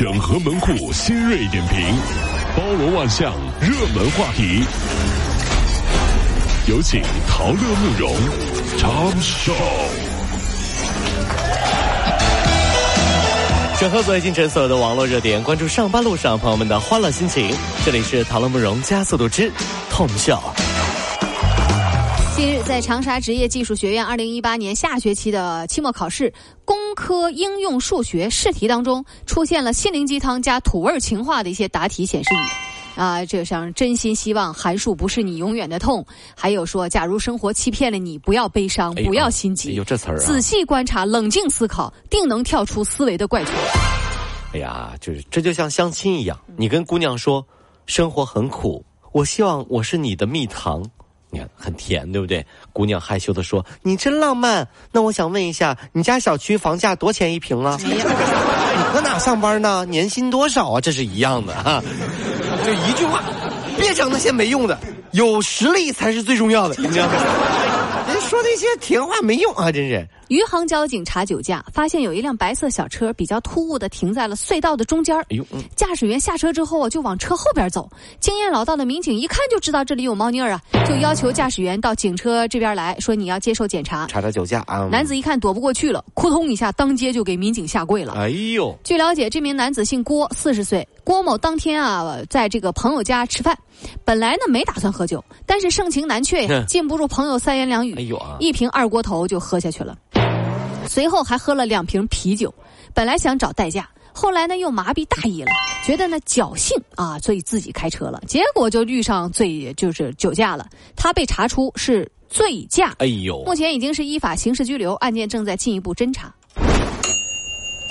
整合门户新锐点评，包罗万象，热门话题。有请陶乐慕容长寿。整合最近城所有的网络热点，关注上班路上朋友们的欢乐心情。这里是陶乐慕容加速度之痛笑。近日，在长沙职业技术学院二零一八年下学期的期末考试公科应用数学试题当中，出现了心灵鸡汤加土味情话的一些答题显示语。啊，这像真心希望函数不是你永远的痛，还有说，假如生活欺骗了你，不要悲伤，不要心急。有这词儿啊！仔细观察，冷静思考，定能跳出思维的怪圈。哎呀，就是这就像相亲一样，你跟姑娘说，生活很苦，我希望我是你的蜜糖。你看很甜，对不对？姑娘害羞的说：“你真浪漫。”那我想问一下，你家小区房价多钱一平啊？你搁哪上班呢？年薪多少啊？这是一样的哈。就一句话，别整那些没用的，有实力才是最重要的，你知道吗？人说那些甜话没用啊，真是。余杭交警查酒驾，发现有一辆白色小车比较突兀的停在了隧道的中间。哎呦，驾驶员下车之后啊，就往车后边走。经验老道的民警一看就知道这里有猫腻儿啊，就要求驾驶员到警车这边来说你要接受检查，查查酒驾啊。男子一看躲不过去了，扑通一下当街就给民警下跪了。哎呦！据了解，这名男子姓郭，四十岁。郭某当天啊，在这个朋友家吃饭，本来呢没打算喝酒，但是盛情难却呀，禁不住朋友三言两语，哎呦啊，一瓶二锅头就喝下去了。随后还喝了两瓶啤酒，本来想找代驾，后来呢又麻痹大意了，觉得呢侥幸啊，所以自己开车了，结果就遇上醉就是酒驾了。他被查出是醉驾，哎呦，目前已经是依法刑事拘留，案件正在进一步侦查。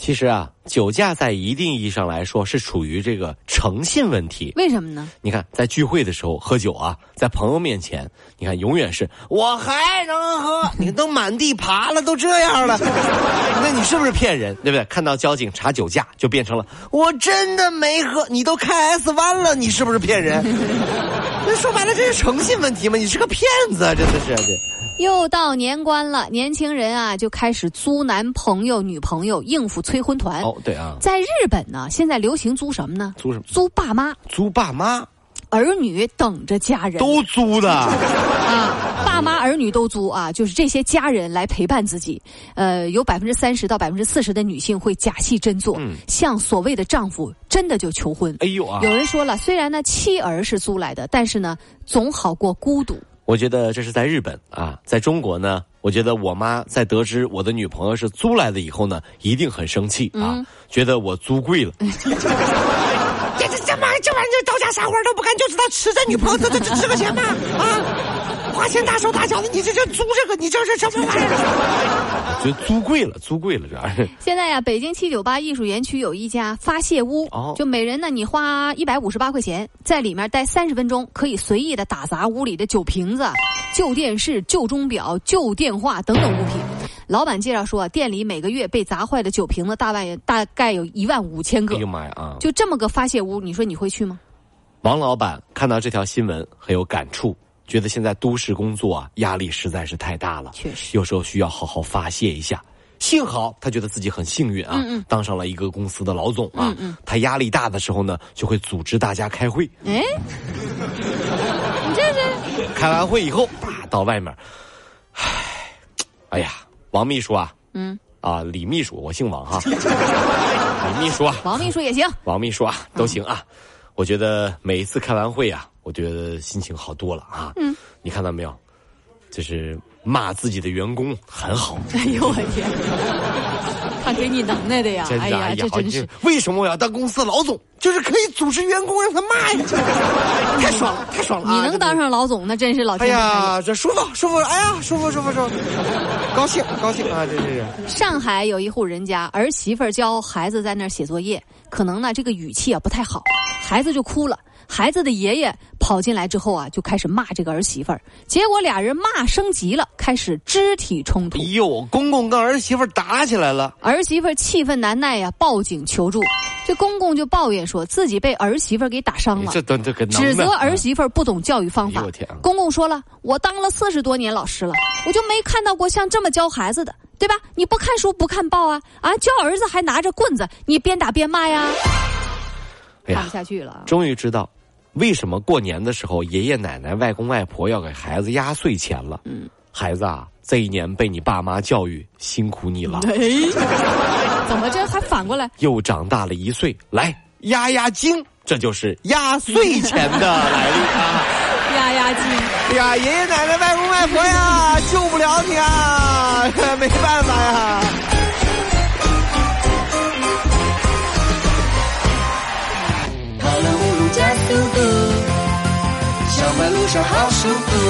其实啊，酒驾在一定意义上来说是属于这个诚信问题。为什么呢？你看，在聚会的时候喝酒啊，在朋友面前，你看永远是我还能喝，你都满地爬了，都这样了，那你是不是骗人？对不对？看到交警查酒驾，就变成了我真的没喝，你都开 S 弯了，你是不是骗人？那说白了，这是诚信问题吗？你是个骗子，啊真的是这。又到年关了，年轻人啊就开始租男朋友、女朋友应付催婚团。哦，对啊，在日本呢，现在流行租什么呢？租什么？租爸妈。租爸妈，儿女等着家人。都租的啊，爸妈儿女都租啊，就是这些家人来陪伴自己。呃，有百分之三十到百分之四十的女性会假戏真做，向所谓的丈夫真的就求婚。哎呦啊！有人说了，虽然呢妻儿是租来的，但是呢总好过孤独。我觉得这是在日本啊，在中国呢，我觉得我妈在得知我的女朋友是租来的以后呢，一定很生气啊，觉得我租贵了。这这这玩意这玩意儿到家啥活都不干，就知道吃这女朋友这这这值个钱吗？啊！花钱大手大脚的，你这这租这个，你这是什么玩意儿？觉得租贵了，租贵了，主要是。现在呀，北京七九八艺术园区有一家发泄屋，就每人呢，你花一百五十八块钱，在里面待三十分钟，可以随意的打砸屋里的酒瓶子、旧电视、旧钟表、旧电话等等物品。老板介绍说，店里每个月被砸坏的酒瓶子大概大概有一万五千个。哎呦妈呀！啊，就这么个发泄屋，你说你会去吗？王老板看到这条新闻很有感触。觉得现在都市工作啊，压力实在是太大了。确实，有时候需要好好发泄一下。幸好他觉得自己很幸运啊，当上了一个公司的老总啊。他压力大的时候呢，就会组织大家开会。哎，你这是？开完会以后，叭到外面。唉，哎呀，王秘书啊，嗯，啊，李秘书，我姓王哈。李秘书啊，王秘书也行。王秘书啊，都行啊。我觉得每一次开完会啊。我觉得心情好多了啊！嗯，你看到没有？就是骂自己的员工很好。哎呦我天！他给你能耐的呀！哎呀，这真是为什么我要当公司的老总？就是可以组织员工让他骂呀！太爽了，太爽了！你能当上老总，那真是老天！哎呀，这舒服舒服！哎呀，舒服舒服舒服！高兴高兴啊！这是。上海有一户人家儿媳妇教孩子在那儿写作业，可能呢这个语气啊不太好，孩子就哭了。孩子的爷爷跑进来之后啊，就开始骂这个儿媳妇儿，结果俩人骂升级了，开始肢体冲突。哎呦，公公跟儿媳妇打起来了，儿媳妇气愤难耐呀，报警求助。这公公就抱怨说自己被儿媳妇给打伤了，这都这个指责儿媳妇不懂教育方法。公公说了，我当了四十多年老师了，我就没看到过像这么教孩子的。对吧？你不看书不看报啊啊！教儿子还拿着棍子，你边打边骂呀？看不下去了。终于知道为什么过年的时候爷爷奶奶、外公外婆要给孩子压岁钱了。嗯，孩子啊，这一年被你爸妈教育，辛苦你了。怎么这还反过来？又长大了一岁，来压压惊，这就是压岁钱的来历啊！压压惊。哎呀，爷爷奶奶、外公外婆呀，救不了你啊，没办法呀。好舒服。